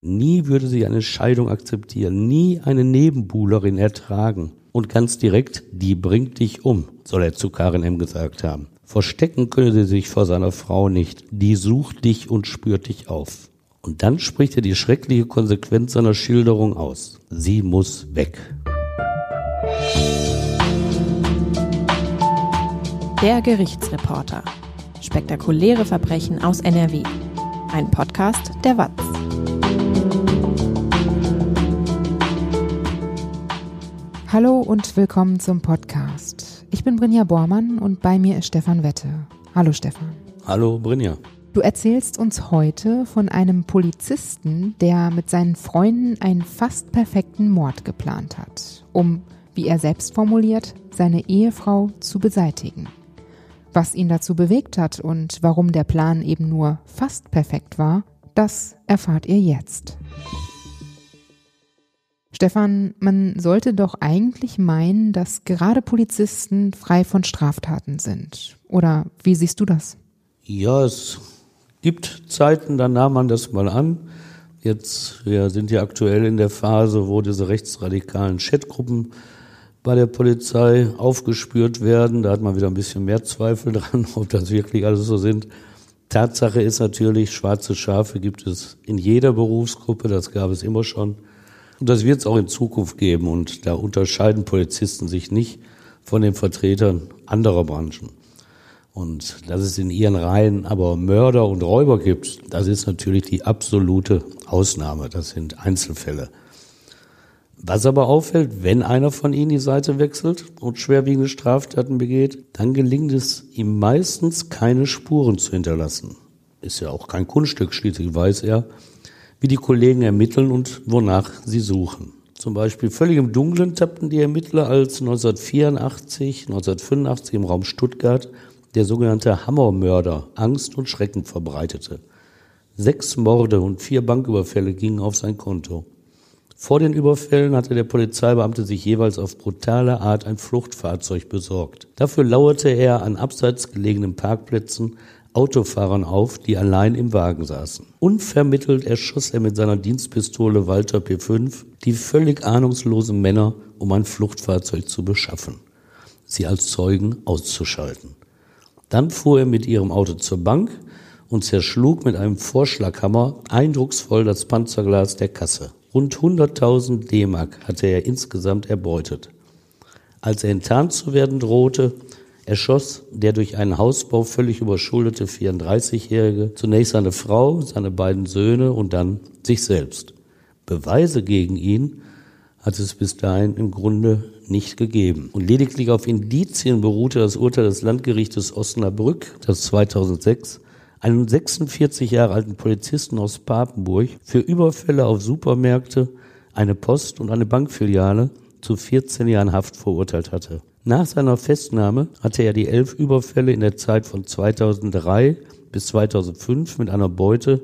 Nie würde sie eine Scheidung akzeptieren, nie eine Nebenbuhlerin ertragen. Und ganz direkt, die bringt dich um, soll er zu Karin M. gesagt haben. Verstecken könne sie sich vor seiner Frau nicht. Die sucht dich und spürt dich auf. Und dann spricht er die schreckliche Konsequenz seiner Schilderung aus. Sie muss weg. Der Gerichtsreporter. Spektakuläre Verbrechen aus NRW. Ein Podcast der WAZ. Hallo und willkommen zum Podcast. Ich bin Brinja Bormann und bei mir ist Stefan Wette. Hallo Stefan. Hallo Brinja. Du erzählst uns heute von einem Polizisten, der mit seinen Freunden einen fast perfekten Mord geplant hat, um, wie er selbst formuliert, seine Ehefrau zu beseitigen. Was ihn dazu bewegt hat und warum der Plan eben nur fast perfekt war, das erfahrt ihr jetzt. Stefan, man sollte doch eigentlich meinen, dass gerade Polizisten frei von Straftaten sind. Oder wie siehst du das? Ja, es gibt Zeiten, da nahm man das mal an. Jetzt ja, sind wir aktuell in der Phase, wo diese rechtsradikalen Chatgruppen bei der Polizei aufgespürt werden. Da hat man wieder ein bisschen mehr Zweifel dran, ob das wirklich alles so sind. Tatsache ist natürlich, schwarze Schafe gibt es in jeder Berufsgruppe, das gab es immer schon. Und das wird es auch in Zukunft geben. Und da unterscheiden Polizisten sich nicht von den Vertretern anderer Branchen. Und dass es in ihren Reihen aber Mörder und Räuber gibt, das ist natürlich die absolute Ausnahme. Das sind Einzelfälle. Was aber auffällt, wenn einer von ihnen die Seite wechselt und schwerwiegende Straftaten begeht, dann gelingt es ihm meistens keine Spuren zu hinterlassen. Ist ja auch kein Kunststück, schließlich weiß er, wie die Kollegen ermitteln und wonach sie suchen. Zum Beispiel völlig im Dunkeln tappten die Ermittler, als 1984, 1985 im Raum Stuttgart der sogenannte Hammermörder Angst und Schrecken verbreitete. Sechs Morde und vier Banküberfälle gingen auf sein Konto. Vor den Überfällen hatte der Polizeibeamte sich jeweils auf brutale Art ein Fluchtfahrzeug besorgt. Dafür lauerte er an abseits gelegenen Parkplätzen Autofahrern auf, die allein im Wagen saßen. Unvermittelt erschoss er mit seiner Dienstpistole Walter P5 die völlig ahnungslosen Männer, um ein Fluchtfahrzeug zu beschaffen, sie als Zeugen auszuschalten. Dann fuhr er mit ihrem Auto zur Bank und zerschlug mit einem Vorschlaghammer eindrucksvoll das Panzerglas der Kasse. Rund 100.000 D-Mark hatte er insgesamt erbeutet. Als er enttarnt zu werden drohte, erschoss der durch einen Hausbau völlig überschuldete 34-Jährige zunächst seine Frau, seine beiden Söhne und dann sich selbst. Beweise gegen ihn hat es bis dahin im Grunde nicht gegeben. Und lediglich auf Indizien beruhte das Urteil des Landgerichtes Osnabrück, das 2006 einen 46 Jahre alten Polizisten aus Papenburg für Überfälle auf Supermärkte, eine Post und eine Bankfiliale zu 14 Jahren Haft verurteilt hatte. Nach seiner Festnahme hatte er die elf Überfälle in der Zeit von 2003 bis 2005 mit einer Beute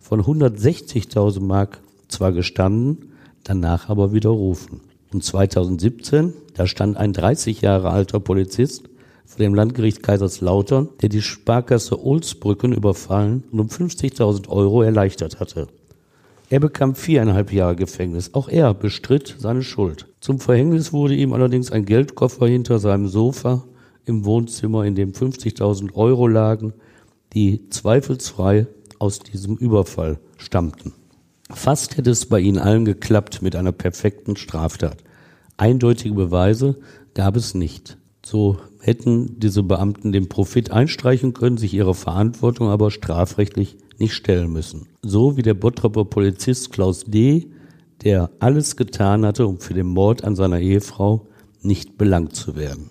von 160.000 Mark zwar gestanden, danach aber widerrufen. Und 2017, da stand ein 30 Jahre alter Polizist vor dem Landgericht Kaiserslautern, der die Sparkasse Olsbrücken überfallen und um 50.000 Euro erleichtert hatte. Er bekam viereinhalb Jahre Gefängnis. Auch er bestritt seine Schuld. Zum Verhängnis wurde ihm allerdings ein Geldkoffer hinter seinem Sofa im Wohnzimmer, in dem 50.000 Euro lagen, die zweifelsfrei aus diesem Überfall stammten. Fast hätte es bei ihnen allen geklappt mit einer perfekten Straftat. Eindeutige Beweise gab es nicht. So hätten diese Beamten den Profit einstreichen können, sich ihrer Verantwortung aber strafrechtlich nicht stellen müssen. So wie der Bottroper Polizist Klaus D., der alles getan hatte, um für den Mord an seiner Ehefrau nicht belangt zu werden.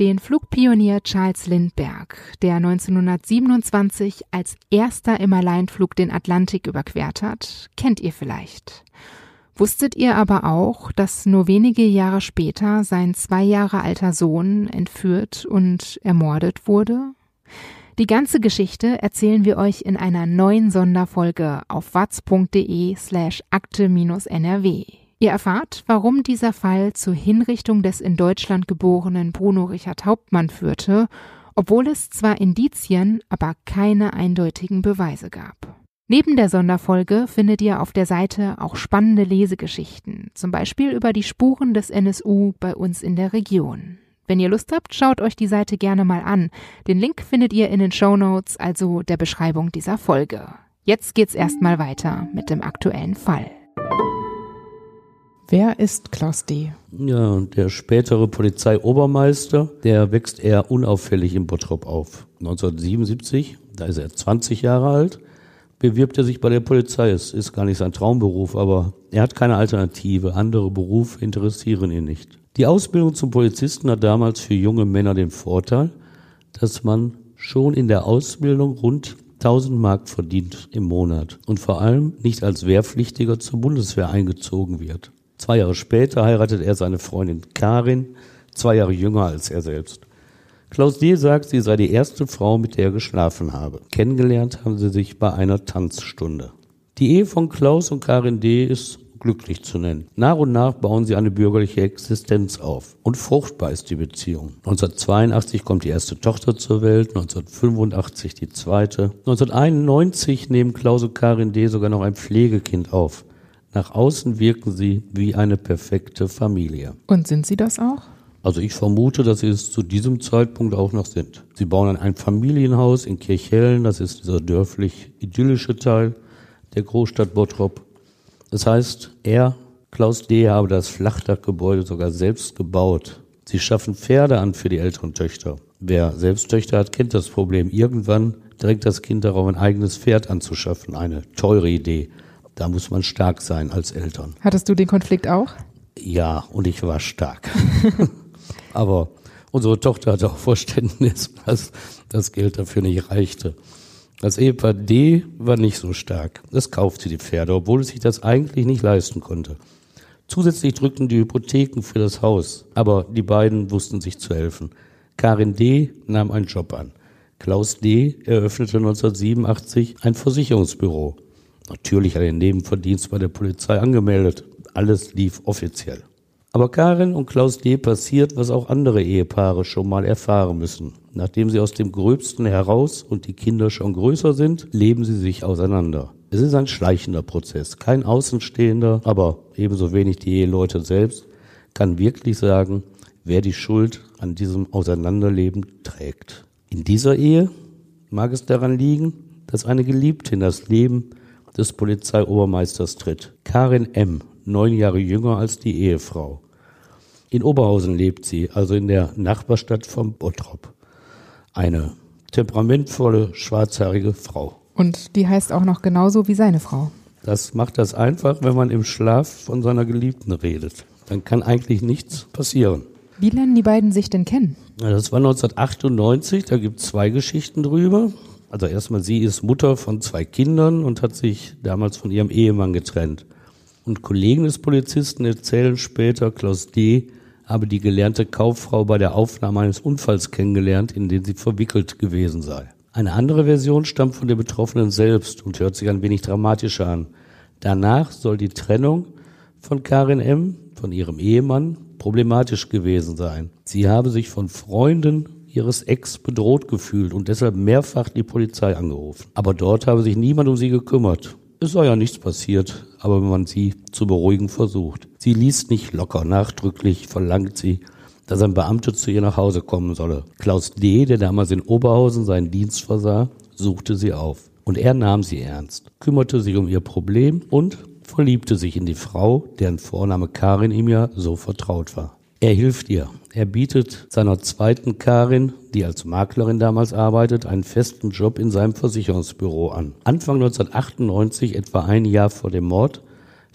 Den Flugpionier Charles Lindbergh, der 1927 als erster im Alleinflug den Atlantik überquert hat, kennt ihr vielleicht. Wusstet ihr aber auch, dass nur wenige Jahre später sein zwei Jahre alter Sohn entführt und ermordet wurde? Die ganze Geschichte erzählen wir euch in einer neuen Sonderfolge auf watz.de slash akte-nrw. Ihr erfahrt, warum dieser Fall zur Hinrichtung des in Deutschland geborenen Bruno Richard Hauptmann führte obwohl es zwar Indizien, aber keine eindeutigen Beweise gab. Neben der Sonderfolge findet ihr auf der Seite auch spannende Lesegeschichten, zum Beispiel über die Spuren des NSU bei uns in der Region. Wenn ihr Lust habt, schaut euch die Seite gerne mal an. Den Link findet ihr in den Show Notes, also der Beschreibung dieser Folge. Jetzt geht's erstmal weiter mit dem aktuellen Fall. Wer ist Klaus D.? Ja, der spätere Polizeiobermeister, der wächst eher unauffällig in Bottrop auf. 1977, da ist er 20 Jahre alt, bewirbt er sich bei der Polizei. Es ist gar nicht sein Traumberuf, aber er hat keine Alternative. Andere Berufe interessieren ihn nicht. Die Ausbildung zum Polizisten hat damals für junge Männer den Vorteil, dass man schon in der Ausbildung rund 1000 Mark verdient im Monat und vor allem nicht als Wehrpflichtiger zur Bundeswehr eingezogen wird. Zwei Jahre später heiratet er seine Freundin Karin, zwei Jahre jünger als er selbst. Klaus D. sagt, sie sei die erste Frau, mit der er geschlafen habe. Kennengelernt haben sie sich bei einer Tanzstunde. Die Ehe von Klaus und Karin D. ist glücklich zu nennen. Nach und nach bauen sie eine bürgerliche Existenz auf. Und fruchtbar ist die Beziehung. 1982 kommt die erste Tochter zur Welt, 1985 die zweite. 1991 nehmen Klaus und Karin D. sogar noch ein Pflegekind auf. Nach außen wirken sie wie eine perfekte Familie. Und sind sie das auch? Also ich vermute, dass sie es zu diesem Zeitpunkt auch noch sind. Sie bauen ein Familienhaus in Kirchhellen, das ist dieser dörflich idyllische Teil der Großstadt Bottrop. Das heißt, er, Klaus D., habe das Flachdachgebäude sogar selbst gebaut. Sie schaffen Pferde an für die älteren Töchter. Wer selbst Töchter hat, kennt das Problem. Irgendwann drängt das Kind darauf, ein eigenes Pferd anzuschaffen. Eine teure Idee. Da muss man stark sein als Eltern. Hattest du den Konflikt auch? Ja, und ich war stark. Aber unsere Tochter hatte auch Verständnis, dass das Geld dafür nicht reichte. Das Ehepaar D war nicht so stark. Es kaufte die Pferde, obwohl es sich das eigentlich nicht leisten konnte. Zusätzlich drückten die Hypotheken für das Haus, aber die beiden wussten sich zu helfen. Karin D. nahm einen Job an. Klaus D. eröffnete 1987 ein Versicherungsbüro. Natürlich hat er den Nebenverdienst bei der Polizei angemeldet. Alles lief offiziell. Aber Karin und Klaus D. passiert, was auch andere Ehepaare schon mal erfahren müssen. Nachdem sie aus dem Gröbsten heraus und die Kinder schon größer sind, leben sie sich auseinander. Es ist ein schleichender Prozess. Kein Außenstehender, aber ebenso wenig die Eheleute selbst, kann wirklich sagen, wer die Schuld an diesem Auseinanderleben trägt. In dieser Ehe mag es daran liegen, dass eine Geliebte in das Leben des Polizeiobermeisters tritt. Karin M., neun Jahre jünger als die Ehefrau. In Oberhausen lebt sie, also in der Nachbarstadt von Bottrop. Eine temperamentvolle, schwarzhaarige Frau. Und die heißt auch noch genauso wie seine Frau. Das macht das einfach, wenn man im Schlaf von seiner Geliebten redet. Dann kann eigentlich nichts passieren. Wie lernen die beiden sich denn kennen? Das war 1998, da gibt es zwei Geschichten drüber. Also erstmal, sie ist Mutter von zwei Kindern und hat sich damals von ihrem Ehemann getrennt. Und Kollegen des Polizisten erzählen später, Klaus D., habe die gelernte Kauffrau bei der Aufnahme eines Unfalls kennengelernt, in den sie verwickelt gewesen sei. Eine andere Version stammt von der Betroffenen selbst und hört sich ein wenig dramatischer an. Danach soll die Trennung von Karin M., von ihrem Ehemann, problematisch gewesen sein. Sie habe sich von Freunden ihres Ex bedroht gefühlt und deshalb mehrfach die Polizei angerufen. Aber dort habe sich niemand um sie gekümmert. Es sei ja nichts passiert, aber wenn man sie zu beruhigen versucht. Sie liest nicht locker, nachdrücklich verlangt sie, dass ein Beamter zu ihr nach Hause kommen solle. Klaus D., der damals in Oberhausen seinen Dienst versah, suchte sie auf. Und er nahm sie ernst, kümmerte sich um ihr Problem und verliebte sich in die Frau, deren Vorname Karin ihm ja so vertraut war. Er hilft ihr. Er bietet seiner zweiten Karin, die als Maklerin damals arbeitet, einen festen Job in seinem Versicherungsbüro an. Anfang 1998, etwa ein Jahr vor dem Mord,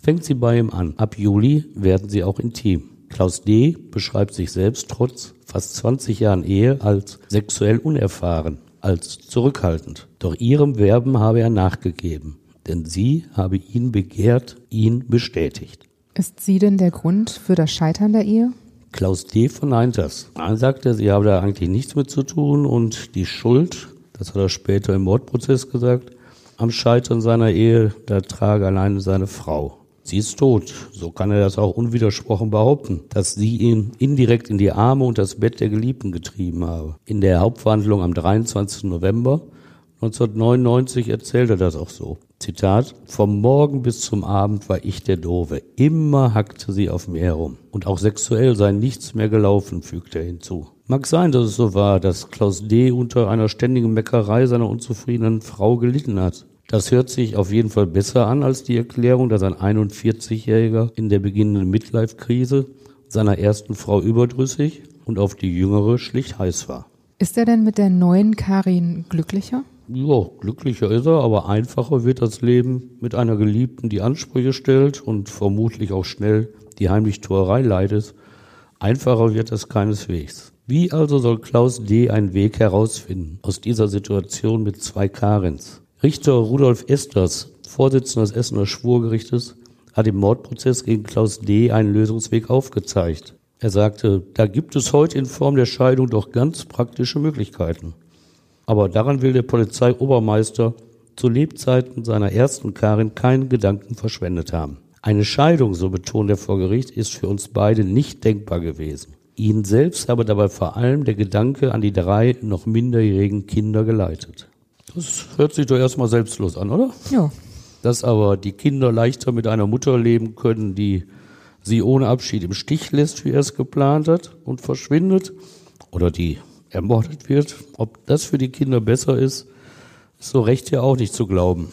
fängt sie bei ihm an. Ab Juli werden sie auch intim. Klaus D. beschreibt sich selbst trotz fast 20 Jahren Ehe als sexuell unerfahren, als zurückhaltend. Doch ihrem Werben habe er nachgegeben, denn sie habe ihn begehrt, ihn bestätigt. Ist sie denn der Grund für das Scheitern der Ehe? Klaus D. Dann sagt er, sie habe da eigentlich nichts mit zu tun und die Schuld, das hat er später im Mordprozess gesagt, am Scheitern seiner Ehe, da trage alleine seine Frau. Sie ist tot. So kann er das auch unwidersprochen behaupten, dass sie ihn indirekt in die Arme und das Bett der Geliebten getrieben habe. In der Hauptverhandlung am 23. November 1999 erzählt er das auch so. Zitat, vom Morgen bis zum Abend war ich der Dove. Immer hackte sie auf mir herum. Und auch sexuell sei nichts mehr gelaufen, fügt er hinzu. Mag sein, dass es so war, dass Klaus D. unter einer ständigen Meckerei seiner unzufriedenen Frau gelitten hat. Das hört sich auf jeden Fall besser an als die Erklärung, dass ein 41-Jähriger in der beginnenden Midlife-Krise seiner ersten Frau überdrüssig und auf die jüngere schlicht heiß war. Ist er denn mit der neuen Karin glücklicher? Ja, glücklicher ist er, aber einfacher wird das Leben mit einer Geliebten, die Ansprüche stellt und vermutlich auch schnell die heimlich Tuerei leidet. Einfacher wird es keineswegs. Wie also soll Klaus D. einen Weg herausfinden aus dieser Situation mit zwei Karins? Richter Rudolf Esters, Vorsitzender des Essener Schwurgerichtes, hat im Mordprozess gegen Klaus D. einen Lösungsweg aufgezeigt. Er sagte, da gibt es heute in Form der Scheidung doch ganz praktische Möglichkeiten. Aber daran will der Polizeiobermeister zu Lebzeiten seiner ersten Karin keinen Gedanken verschwendet haben. Eine Scheidung, so betont er vor Gericht, ist für uns beide nicht denkbar gewesen. Ihn selbst habe dabei vor allem der Gedanke an die drei noch minderjährigen Kinder geleitet. Das hört sich doch erstmal selbstlos an, oder? Ja. Dass aber die Kinder leichter mit einer Mutter leben können, die sie ohne Abschied im Stich lässt, wie er es geplant hat, und verschwindet, oder die ermordet wird. Ob das für die Kinder besser ist, ist so recht ja auch nicht zu glauben.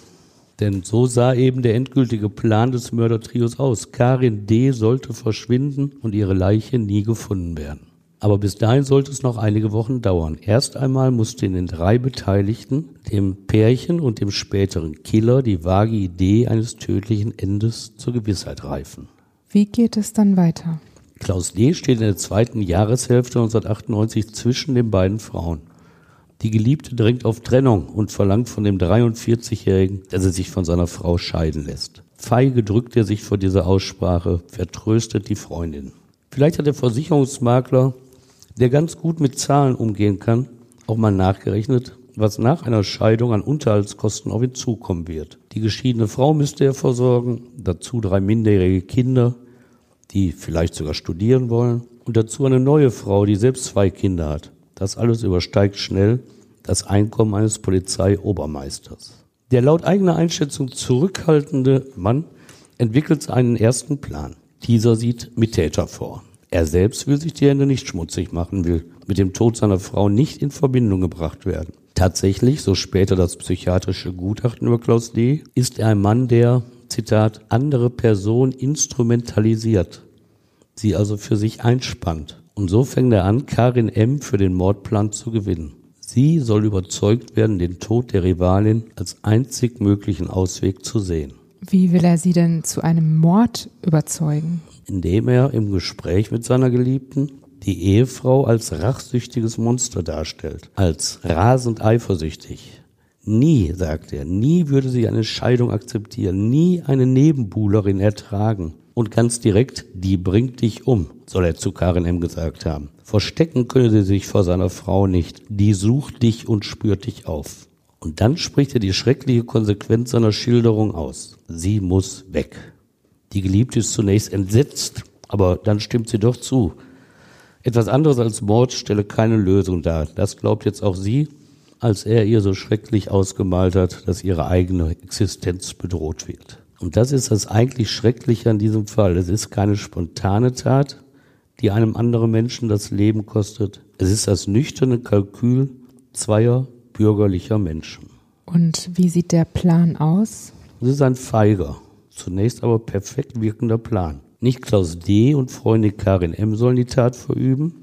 Denn so sah eben der endgültige Plan des Mördertrios aus. Karin D. sollte verschwinden und ihre Leiche nie gefunden werden. Aber bis dahin sollte es noch einige Wochen dauern. Erst einmal musste in den drei Beteiligten, dem Pärchen und dem späteren Killer, die vage Idee eines tödlichen Endes zur Gewissheit reifen. Wie geht es dann weiter? Klaus D. steht in der zweiten Jahreshälfte 1998 zwischen den beiden Frauen. Die Geliebte drängt auf Trennung und verlangt von dem 43-Jährigen, dass er sich von seiner Frau scheiden lässt. Feige drückt er sich vor dieser Aussprache, vertröstet die Freundin. Vielleicht hat der Versicherungsmakler der ganz gut mit Zahlen umgehen kann, auch mal nachgerechnet, was nach einer Scheidung an Unterhaltskosten auf ihn zukommen wird. Die geschiedene Frau müsste er versorgen, dazu drei minderjährige Kinder, die vielleicht sogar studieren wollen, und dazu eine neue Frau, die selbst zwei Kinder hat. Das alles übersteigt schnell das Einkommen eines Polizeiobermeisters. Der laut eigener Einschätzung zurückhaltende Mann entwickelt einen ersten Plan. Dieser sieht Mittäter vor. Er selbst will sich die Hände nicht schmutzig machen, will mit dem Tod seiner Frau nicht in Verbindung gebracht werden. Tatsächlich, so später das psychiatrische Gutachten über Klaus D., ist er ein Mann, der, Zitat, andere Person instrumentalisiert, sie also für sich einspannt. Und so fängt er an, Karin M. für den Mordplan zu gewinnen. Sie soll überzeugt werden, den Tod der Rivalin als einzig möglichen Ausweg zu sehen. Wie will er sie denn zu einem Mord überzeugen? indem er im Gespräch mit seiner Geliebten die Ehefrau als rachsüchtiges Monster darstellt, als rasend eifersüchtig. Nie, sagt er, nie würde sie eine Scheidung akzeptieren, nie eine Nebenbuhlerin ertragen. Und ganz direkt, die bringt dich um, soll er zu Karin M. gesagt haben. Verstecken könne sie sich vor seiner Frau nicht, die sucht dich und spürt dich auf. Und dann spricht er die schreckliche Konsequenz seiner Schilderung aus. Sie muss weg. Die Geliebte ist zunächst entsetzt, aber dann stimmt sie doch zu. Etwas anderes als Mord stelle keine Lösung dar. Das glaubt jetzt auch sie, als er ihr so schrecklich ausgemalt hat, dass ihre eigene Existenz bedroht wird. Und das ist das eigentlich Schreckliche an diesem Fall. Es ist keine spontane Tat, die einem anderen Menschen das Leben kostet. Es ist das nüchterne Kalkül zweier bürgerlicher Menschen. Und wie sieht der Plan aus? Es ist ein feiger, Zunächst aber perfekt wirkender Plan. Nicht Klaus D. und Freundin Karin M. sollen die Tat verüben,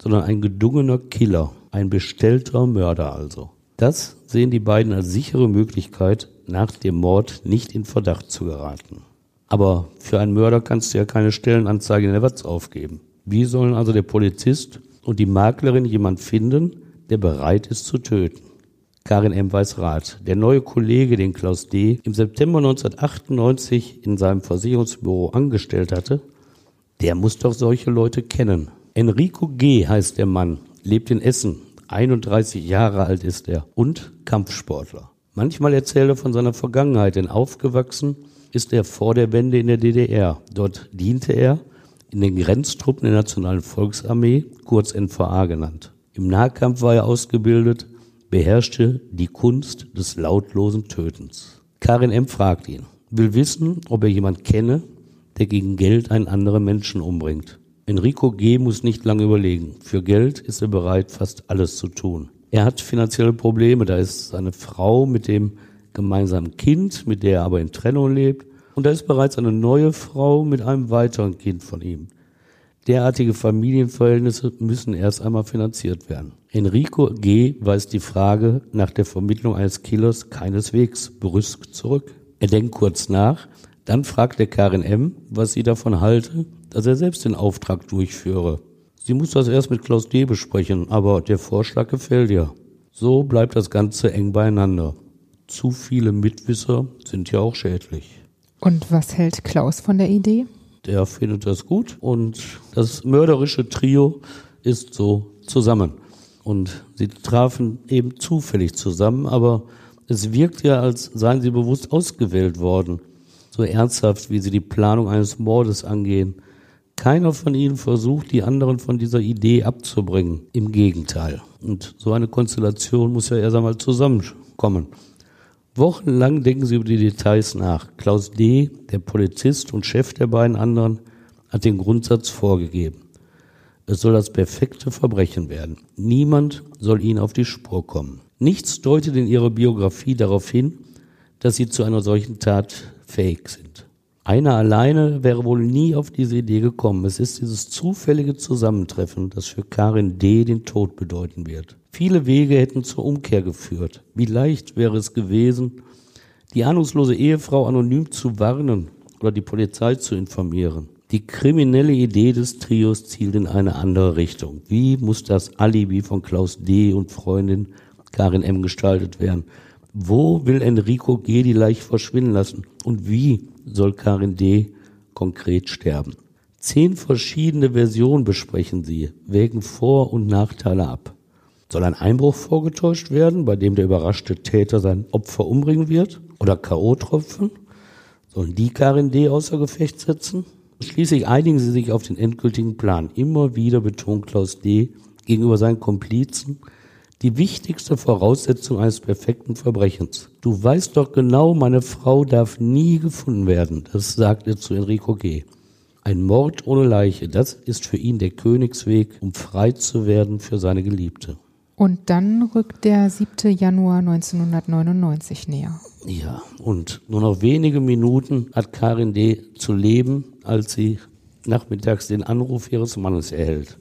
sondern ein gedungener Killer, ein bestellter Mörder also. Das sehen die beiden als sichere Möglichkeit, nach dem Mord nicht in Verdacht zu geraten. Aber für einen Mörder kannst du ja keine Stellenanzeige in der Watz aufgeben. Wie sollen also der Polizist und die Maklerin jemand finden, der bereit ist zu töten? Karin M. Weiß-Rath. Der neue Kollege, den Klaus D. im September 1998 in seinem Versicherungsbüro angestellt hatte, der muss doch solche Leute kennen. Enrico G. heißt der Mann, lebt in Essen, 31 Jahre alt ist er und Kampfsportler. Manchmal erzählt er von seiner Vergangenheit, denn aufgewachsen ist er vor der Wende in der DDR. Dort diente er in den Grenztruppen der Nationalen Volksarmee, kurz NVA genannt. Im Nahkampf war er ausgebildet, beherrschte die Kunst des lautlosen Tötens. Karin M. fragt ihn, will wissen, ob er jemand kenne, der gegen Geld einen anderen Menschen umbringt. Enrico G. muss nicht lange überlegen. Für Geld ist er bereit, fast alles zu tun. Er hat finanzielle Probleme. Da ist seine Frau mit dem gemeinsamen Kind, mit der er aber in Trennung lebt. Und da ist bereits eine neue Frau mit einem weiteren Kind von ihm. Derartige Familienverhältnisse müssen erst einmal finanziert werden. Enrico G. weist die Frage nach der Vermittlung eines Killers keineswegs brüsk zurück. Er denkt kurz nach, dann fragt er Karin M., was sie davon halte, dass er selbst den Auftrag durchführe. Sie muss das erst mit Klaus D. besprechen, aber der Vorschlag gefällt ihr. So bleibt das Ganze eng beieinander. Zu viele Mitwisser sind ja auch schädlich. Und was hält Klaus von der Idee? der findet das gut und das mörderische Trio ist so zusammen. Und sie trafen eben zufällig zusammen, aber es wirkt ja, als seien sie bewusst ausgewählt worden. So ernsthaft, wie sie die Planung eines Mordes angehen. Keiner von ihnen versucht, die anderen von dieser Idee abzubringen. Im Gegenteil. Und so eine Konstellation muss ja erst einmal zusammenkommen. Wochenlang denken sie über die Details nach. Klaus D., der Polizist und Chef der beiden anderen, hat den Grundsatz vorgegeben. Es soll das perfekte Verbrechen werden. Niemand soll ihnen auf die Spur kommen. Nichts deutet in ihrer Biografie darauf hin, dass sie zu einer solchen Tat fähig sind. Einer alleine wäre wohl nie auf diese Idee gekommen. Es ist dieses zufällige Zusammentreffen, das für Karin D. den Tod bedeuten wird. Viele Wege hätten zur Umkehr geführt. Wie leicht wäre es gewesen, die ahnungslose Ehefrau anonym zu warnen oder die Polizei zu informieren. Die kriminelle Idee des Trios zielt in eine andere Richtung. Wie muss das Alibi von Klaus D. und Freundin Karin M. gestaltet werden? Wo will Enrico G. die Leiche verschwinden lassen? Und wie soll Karin D. konkret sterben? Zehn verschiedene Versionen besprechen sie, wägen Vor- und Nachteile ab. Soll ein Einbruch vorgetäuscht werden, bei dem der überraschte Täter sein Opfer umbringen wird? Oder K.O.-Tropfen? Sollen die Karin D. außer Gefecht setzen? Schließlich einigen sie sich auf den endgültigen Plan. Immer wieder betont Klaus D. gegenüber seinen Komplizen die wichtigste Voraussetzung eines perfekten Verbrechens. Du weißt doch genau, meine Frau darf nie gefunden werden. Das sagt er zu Enrico G. Ein Mord ohne Leiche, das ist für ihn der Königsweg, um frei zu werden für seine Geliebte. Und dann rückt der 7. Januar 1999 näher. Ja, und nur noch wenige Minuten hat Karin D. zu leben, als sie nachmittags den Anruf ihres Mannes erhält.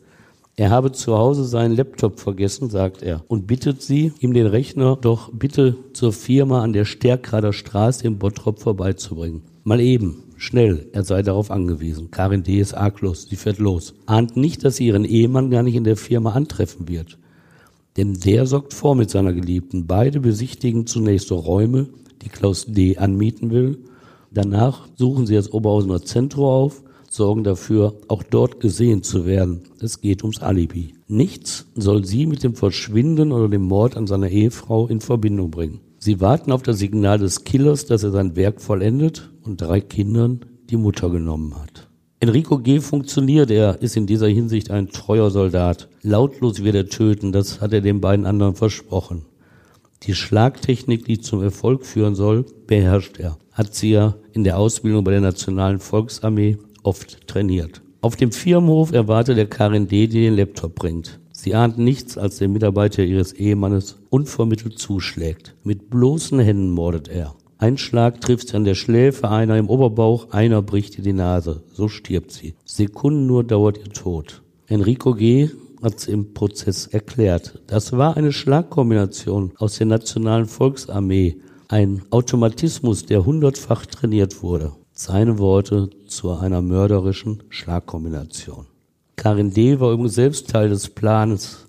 Er habe zu Hause seinen Laptop vergessen, sagt er, und bittet sie, ihm den Rechner doch bitte zur Firma an der Stärkrader Straße in Bottrop vorbeizubringen. Mal eben, schnell, er sei darauf angewiesen. Karin D. ist arglos, sie fährt los. Ahnt nicht, dass sie ihren Ehemann gar nicht in der Firma antreffen wird. Denn der sorgt vor mit seiner Geliebten. Beide besichtigen zunächst Räume, die Klaus D. anmieten will. Danach suchen sie das Oberhausener Zentrum auf, sorgen dafür, auch dort gesehen zu werden. Es geht ums Alibi. Nichts soll sie mit dem Verschwinden oder dem Mord an seiner Ehefrau in Verbindung bringen. Sie warten auf das Signal des Killers, dass er sein Werk vollendet und drei Kindern die Mutter genommen hat. Enrico G. funktioniert, er ist in dieser Hinsicht ein treuer Soldat. Lautlos wird er töten, das hat er den beiden anderen versprochen. Die Schlagtechnik, die zum Erfolg führen soll, beherrscht er. Hat sie ja in der Ausbildung bei der Nationalen Volksarmee oft trainiert. Auf dem Firmenhof erwartet er Karin D., die den Laptop bringt. Sie ahnt nichts, als der Mitarbeiter ihres Ehemannes unvermittelt zuschlägt. Mit bloßen Händen mordet er. Ein Schlag trifft sie an der Schläfe, einer im Oberbauch, einer bricht ihr die Nase. So stirbt sie. Sekunden nur dauert ihr Tod. Enrico G. hat es im Prozess erklärt. Das war eine Schlagkombination aus der Nationalen Volksarmee. Ein Automatismus, der hundertfach trainiert wurde. Seine Worte zu einer mörderischen Schlagkombination. Karin D. war übrigens selbst Teil des Planes,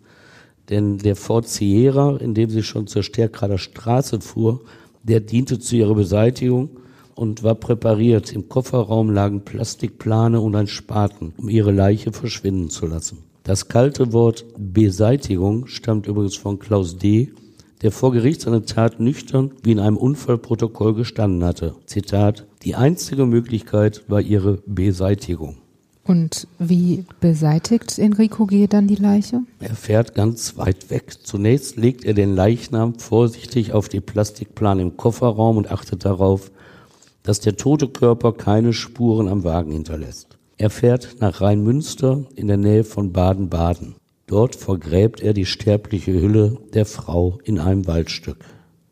denn der Ford Sierra, in dem sie schon zur Stärkrader Straße fuhr, der diente zu ihrer Beseitigung und war präpariert. Im Kofferraum lagen Plastikplane und ein Spaten, um ihre Leiche verschwinden zu lassen. Das kalte Wort Beseitigung stammt übrigens von Klaus D., der vor Gericht seine Tat nüchtern wie in einem Unfallprotokoll gestanden hatte. Zitat, die einzige Möglichkeit war ihre Beseitigung. Und wie beseitigt Enrico G. dann die Leiche? Er fährt ganz weit weg. Zunächst legt er den Leichnam vorsichtig auf die Plastikplane im Kofferraum und achtet darauf, dass der tote Körper keine Spuren am Wagen hinterlässt. Er fährt nach Rheinmünster in der Nähe von Baden-Baden. Dort vergräbt er die sterbliche Hülle der Frau in einem Waldstück.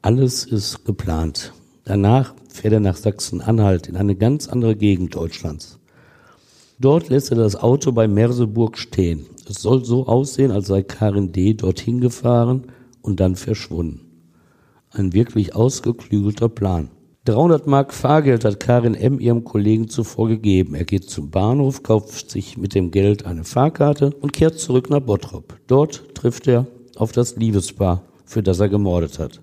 Alles ist geplant. Danach fährt er nach Sachsen-Anhalt in eine ganz andere Gegend Deutschlands. Dort lässt er das Auto bei Merseburg stehen. Es soll so aussehen, als sei Karin D. dorthin gefahren und dann verschwunden. Ein wirklich ausgeklügelter Plan. 300 Mark Fahrgeld hat Karin M. ihrem Kollegen zuvor gegeben. Er geht zum Bahnhof, kauft sich mit dem Geld eine Fahrkarte und kehrt zurück nach Bottrop. Dort trifft er auf das Liebespaar, für das er gemordet hat.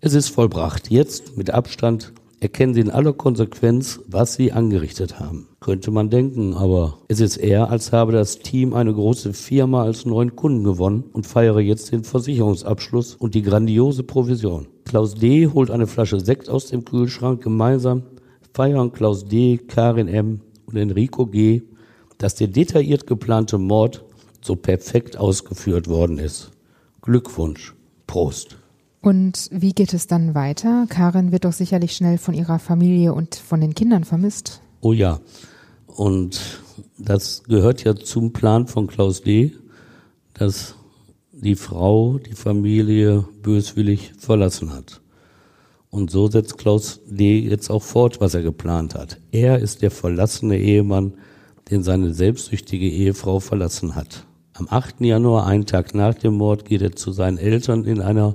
Es ist vollbracht. Jetzt mit Abstand erkennen sie in aller Konsequenz, was sie angerichtet haben. Könnte man denken, aber es ist eher, als habe das Team eine große Firma als neuen Kunden gewonnen und feiere jetzt den Versicherungsabschluss und die grandiose Provision. Klaus D. holt eine Flasche Sekt aus dem Kühlschrank. Gemeinsam feiern Klaus D., Karin M. und Enrico G., dass der detailliert geplante Mord so perfekt ausgeführt worden ist. Glückwunsch. Prost. Und wie geht es dann weiter? Karin wird doch sicherlich schnell von ihrer Familie und von den Kindern vermisst. Oh ja. Und das gehört ja zum Plan von Klaus D., dass die Frau die Familie böswillig verlassen hat. Und so setzt Klaus D. jetzt auch fort, was er geplant hat. Er ist der verlassene Ehemann, den seine selbstsüchtige Ehefrau verlassen hat. Am 8. Januar, einen Tag nach dem Mord, geht er zu seinen Eltern in einer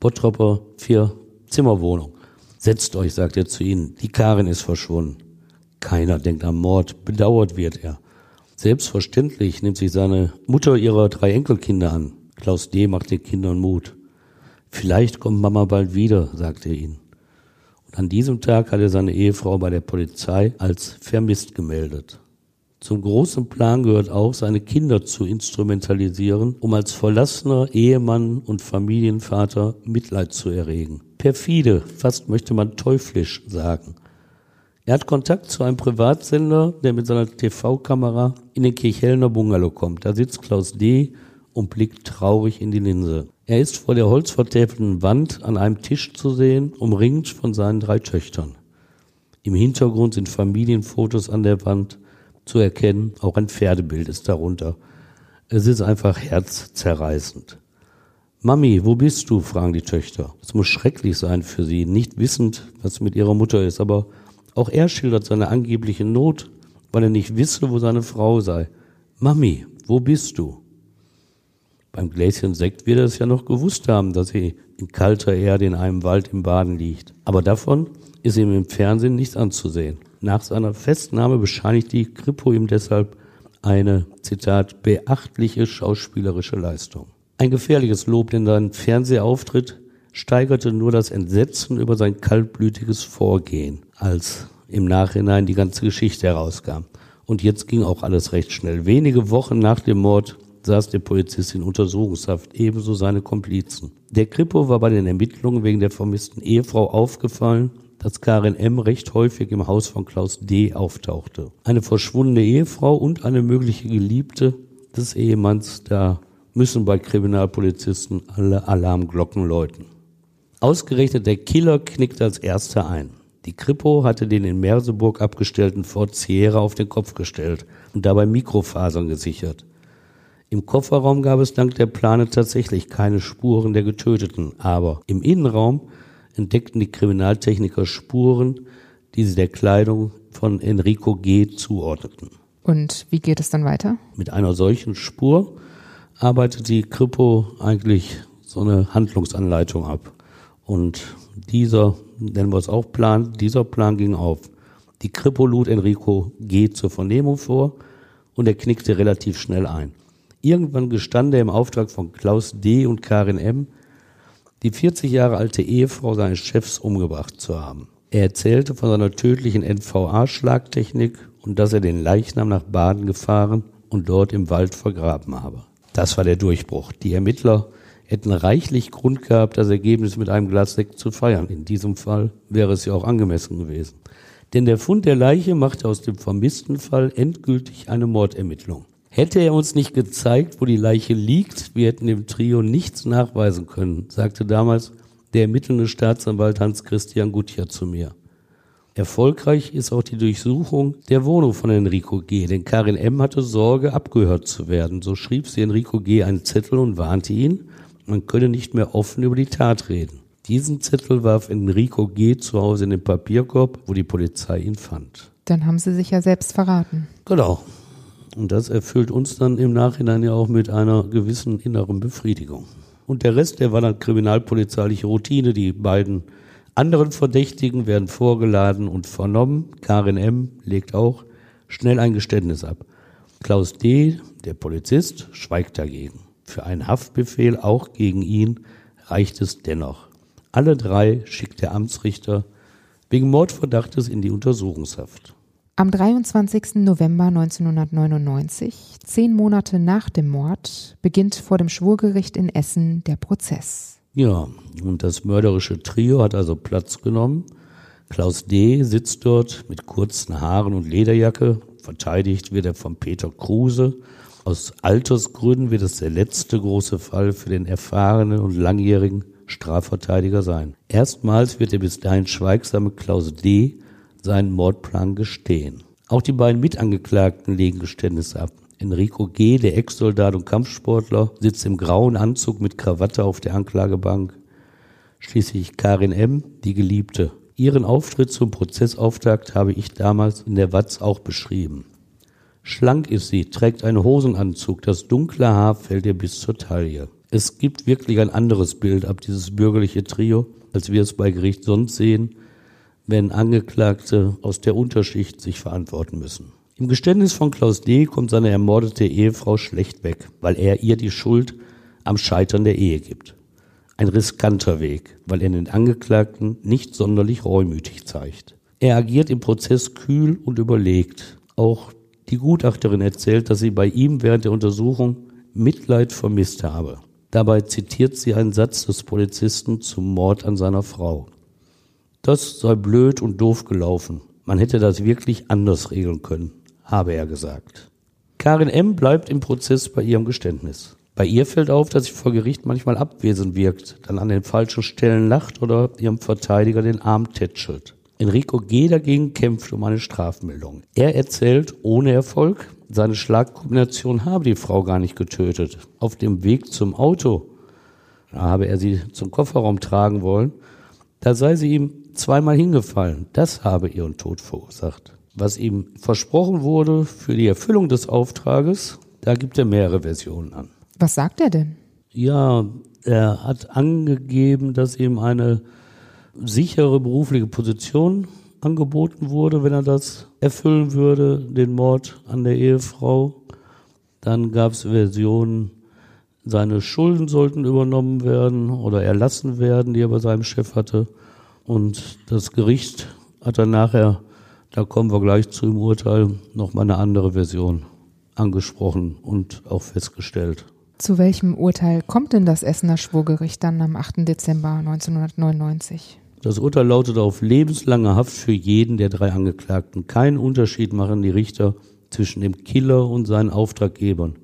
Bottropper Vier-Zimmerwohnung. Setzt euch, sagt er zu ihnen, die Karin ist verschwunden. Keiner denkt am Mord, bedauert wird er. Selbstverständlich nimmt sich seine Mutter ihrer drei Enkelkinder an. Klaus D. macht den Kindern Mut. Vielleicht kommt Mama bald wieder, sagt er ihnen. Und an diesem Tag hat er seine Ehefrau bei der Polizei als vermisst gemeldet. Zum großen Plan gehört auch, seine Kinder zu instrumentalisieren, um als verlassener Ehemann und Familienvater Mitleid zu erregen. Perfide, fast möchte man teuflisch sagen. Er hat Kontakt zu einem Privatsender, der mit seiner TV-Kamera in den Kirchhellner Bungalow kommt. Da sitzt Klaus D. und blickt traurig in die Linse. Er ist vor der holzvertäfelten Wand an einem Tisch zu sehen, umringt von seinen drei Töchtern. Im Hintergrund sind Familienfotos an der Wand zu erkennen. Auch ein Pferdebild ist darunter. Es ist einfach herzzerreißend. Mami, wo bist du? fragen die Töchter. Es muss schrecklich sein für sie, nicht wissend, was mit ihrer Mutter ist, aber auch er schildert seine angebliche Not, weil er nicht wisse, wo seine Frau sei. Mami, wo bist du? Beim Gläschen Sekt wird er es ja noch gewusst haben, dass sie in kalter Erde in einem Wald im Baden liegt. Aber davon ist ihm im Fernsehen nichts anzusehen. Nach seiner Festnahme bescheinigt die Kripo ihm deshalb eine, Zitat, beachtliche schauspielerische Leistung. Ein gefährliches Lob, denn sein Fernsehauftritt steigerte nur das Entsetzen über sein kaltblütiges Vorgehen, als im Nachhinein die ganze Geschichte herauskam. Und jetzt ging auch alles recht schnell. Wenige Wochen nach dem Mord saß der Polizist in Untersuchungshaft, ebenso seine Komplizen. Der Kripo war bei den Ermittlungen wegen der vermissten Ehefrau aufgefallen dass Karin M. recht häufig im Haus von Klaus D. auftauchte. Eine verschwundene Ehefrau und eine mögliche Geliebte des Ehemanns, da müssen bei Kriminalpolizisten alle Alarmglocken läuten. Ausgerechnet der Killer knickt als erster ein. Die Kripo hatte den in Merseburg abgestellten Ford Sierra auf den Kopf gestellt und dabei Mikrofasern gesichert. Im Kofferraum gab es dank der Plane tatsächlich keine Spuren der Getöteten, aber im Innenraum entdeckten die Kriminaltechniker Spuren, die sie der Kleidung von Enrico G. zuordneten. Und wie geht es dann weiter? Mit einer solchen Spur arbeitet die Kripo eigentlich so eine Handlungsanleitung ab. Und dieser, nennen wir es auch Plan, dieser Plan ging auf. Die Kripo lud Enrico G. zur Vernehmung vor und er knickte relativ schnell ein. Irgendwann gestand er im Auftrag von Klaus D. und Karin M., die 40 Jahre alte Ehefrau seines Chefs umgebracht zu haben. Er erzählte von seiner tödlichen NVA-Schlagtechnik und dass er den Leichnam nach Baden gefahren und dort im Wald vergraben habe. Das war der Durchbruch. Die Ermittler hätten reichlich Grund gehabt, das Ergebnis mit einem Glas Sekt zu feiern. In diesem Fall wäre es ja auch angemessen gewesen. Denn der Fund der Leiche machte aus dem vermissten Fall endgültig eine Mordermittlung. Hätte er uns nicht gezeigt, wo die Leiche liegt, wir hätten dem Trio nichts nachweisen können, sagte damals der ermittelnde Staatsanwalt Hans-Christian Gutjahr zu mir. Erfolgreich ist auch die Durchsuchung der Wohnung von Enrico G., denn Karin M. hatte Sorge, abgehört zu werden. So schrieb sie Enrico G. einen Zettel und warnte ihn, man könne nicht mehr offen über die Tat reden. Diesen Zettel warf Enrico G. zu Hause in den Papierkorb, wo die Polizei ihn fand. Dann haben sie sich ja selbst verraten. Genau. Und das erfüllt uns dann im Nachhinein ja auch mit einer gewissen inneren Befriedigung. Und der Rest, der war dann kriminalpolizeiliche Routine. Die beiden anderen Verdächtigen werden vorgeladen und vernommen. Karin M. legt auch schnell ein Geständnis ab. Klaus D., der Polizist, schweigt dagegen. Für einen Haftbefehl auch gegen ihn reicht es dennoch. Alle drei schickt der Amtsrichter wegen Mordverdachtes in die Untersuchungshaft. Am 23. November 1999, zehn Monate nach dem Mord, beginnt vor dem Schwurgericht in Essen der Prozess. Ja, und das mörderische Trio hat also Platz genommen. Klaus D. sitzt dort mit kurzen Haaren und Lederjacke. Verteidigt wird er von Peter Kruse. Aus Altersgründen wird es der letzte große Fall für den erfahrenen und langjährigen Strafverteidiger sein. Erstmals wird der bis dahin schweigsame Klaus D seinen Mordplan gestehen. Auch die beiden Mitangeklagten legen Geständnisse ab. Enrico G., der Ex-Soldat und Kampfsportler, sitzt im grauen Anzug mit Krawatte auf der Anklagebank. Schließlich Karin M., die Geliebte. Ihren Auftritt zum Prozessauftakt habe ich damals in der Watz auch beschrieben. Schlank ist sie, trägt einen Hosenanzug, das dunkle Haar fällt ihr bis zur Taille. Es gibt wirklich ein anderes Bild ab dieses bürgerliche Trio, als wir es bei Gericht sonst sehen, wenn Angeklagte aus der Unterschicht sich verantworten müssen. Im Geständnis von Klaus D. kommt seine ermordete Ehefrau schlecht weg, weil er ihr die Schuld am Scheitern der Ehe gibt. Ein riskanter Weg, weil er den Angeklagten nicht sonderlich reumütig zeigt. Er agiert im Prozess kühl und überlegt. Auch die Gutachterin erzählt, dass sie bei ihm während der Untersuchung Mitleid vermisst habe. Dabei zitiert sie einen Satz des Polizisten zum Mord an seiner Frau. Das sei blöd und doof gelaufen. Man hätte das wirklich anders regeln können, habe er gesagt. Karin M. bleibt im Prozess bei ihrem Geständnis. Bei ihr fällt auf, dass sie vor Gericht manchmal abwesend wirkt, dann an den falschen Stellen lacht oder ihrem Verteidiger den Arm tätschelt. Enrico G. dagegen kämpft um eine Strafmeldung. Er erzählt ohne Erfolg, seine Schlagkombination habe die Frau gar nicht getötet. Auf dem Weg zum Auto, habe er sie zum Kofferraum tragen wollen, da sei sie ihm zweimal hingefallen. Das habe ihren Tod verursacht. Was ihm versprochen wurde für die Erfüllung des Auftrages, da gibt er mehrere Versionen an. Was sagt er denn? Ja, er hat angegeben, dass ihm eine sichere berufliche Position angeboten wurde, wenn er das erfüllen würde, den Mord an der Ehefrau. Dann gab es Versionen, seine Schulden sollten übernommen werden oder erlassen werden, die er bei seinem Chef hatte. Und das Gericht hat dann nachher, da kommen wir gleich zu im Urteil, nochmal eine andere Version angesprochen und auch festgestellt. Zu welchem Urteil kommt denn das Essener Schwurgericht dann am 8. Dezember 1999? Das Urteil lautet auf lebenslange Haft für jeden der drei Angeklagten. Keinen Unterschied machen die Richter zwischen dem Killer und seinen Auftraggebern.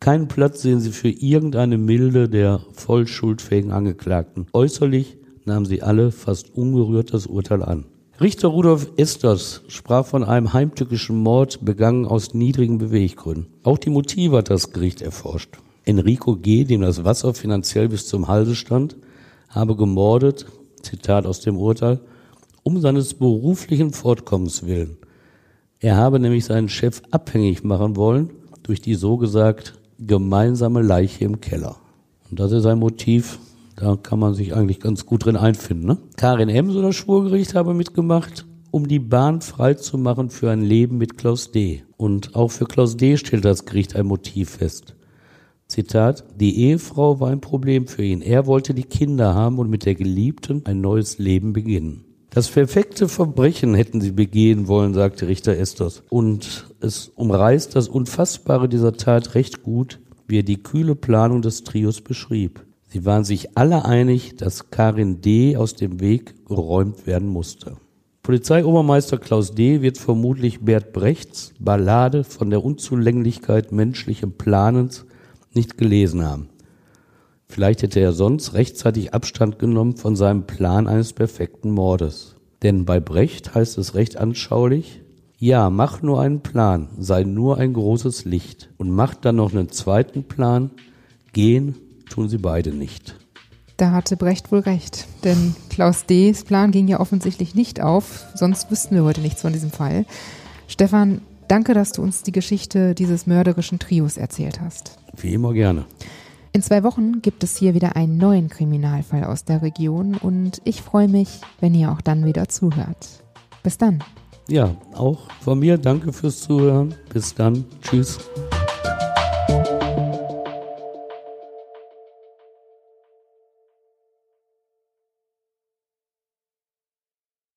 Keinen Platz sehen sie für irgendeine Milde der voll schuldfähigen Angeklagten. Äußerlich nahmen sie alle fast ungerührt das Urteil an. Richter Rudolf Esters sprach von einem heimtückischen Mord begangen aus niedrigen Beweggründen. Auch die Motive hat das Gericht erforscht. Enrico G., dem das Wasser finanziell bis zum Halse stand, habe gemordet, Zitat aus dem Urteil, um seines beruflichen Fortkommens willen. Er habe nämlich seinen Chef abhängig machen wollen durch die so gesagt gemeinsame Leiche im Keller. Und das ist ein Motiv, da kann man sich eigentlich ganz gut drin einfinden. Ne? Karin Ems oder Schwurgericht habe mitgemacht, um die Bahn frei zu machen für ein Leben mit Klaus D. Und auch für Klaus D. stellt das Gericht ein Motiv fest. Zitat, die Ehefrau war ein Problem für ihn. Er wollte die Kinder haben und mit der Geliebten ein neues Leben beginnen. Das perfekte Verbrechen hätten sie begehen wollen, sagte Richter Estos. Und es umreißt das Unfassbare dieser Tat recht gut, wie er die kühle Planung des Trios beschrieb. Sie waren sich alle einig, dass Karin D. aus dem Weg geräumt werden musste. Polizeiobermeister Klaus D. wird vermutlich Bert Brechts Ballade von der Unzulänglichkeit menschlichen Planens nicht gelesen haben. Vielleicht hätte er sonst rechtzeitig Abstand genommen von seinem Plan eines perfekten Mordes. Denn bei Brecht heißt es recht anschaulich, ja, mach nur einen Plan, sei nur ein großes Licht und mach dann noch einen zweiten Plan, gehen tun sie beide nicht. Da hatte Brecht wohl recht, denn Klaus D.'s Plan ging ja offensichtlich nicht auf, sonst wüssten wir heute nichts von diesem Fall. Stefan, danke, dass du uns die Geschichte dieses mörderischen Trios erzählt hast. Wie immer gerne. In zwei Wochen gibt es hier wieder einen neuen Kriminalfall aus der Region und ich freue mich, wenn ihr auch dann wieder zuhört. Bis dann. Ja, auch von mir danke fürs Zuhören. Bis dann. Tschüss.